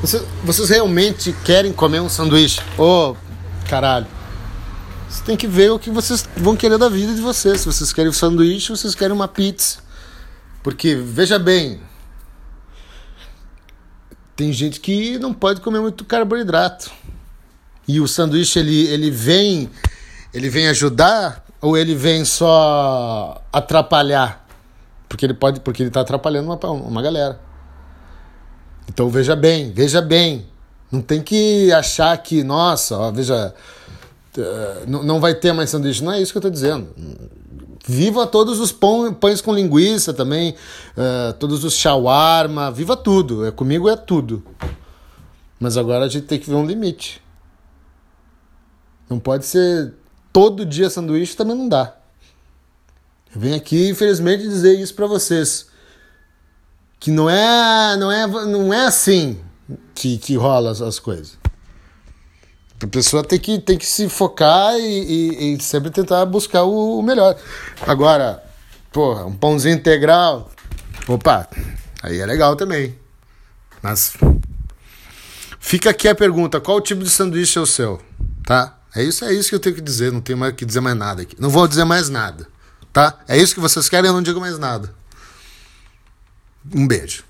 Vocês, vocês realmente querem comer um sanduíche? Ô, oh, caralho. Você tem que ver o que vocês vão querer da vida de vocês. Se vocês querem um sanduíche, vocês querem uma pizza. Porque, veja bem, tem gente que não pode comer muito carboidrato. E o sanduíche ele, ele vem ele vem ajudar ou ele vem só atrapalhar? Porque ele pode, porque ele está atrapalhando uma, uma galera. Então veja bem, veja bem. Não tem que achar que, nossa, ó, veja, uh, não vai ter mais sanduíche. Não é isso que eu estou dizendo. Viva todos os pão, pães com linguiça também, uh, todos os shawarma, viva tudo. É, comigo é tudo. Mas agora a gente tem que ver um limite. Não pode ser todo dia sanduíche, também não dá. Eu venho aqui, infelizmente, dizer isso para vocês. Que não é, não é, não é assim que, que rola as, as coisas. A pessoa tem que, tem que se focar e, e, e sempre tentar buscar o, o, melhor. Agora, porra, um pãozinho integral, opa, aí é legal também. Mas fica aqui a pergunta: qual tipo de sanduíche é o seu? Tá? É isso, é isso que eu tenho que dizer, não tenho mais que dizer mais nada aqui. Não vou dizer mais nada, tá? É isso que vocês querem, eu não digo mais nada. Um beijo.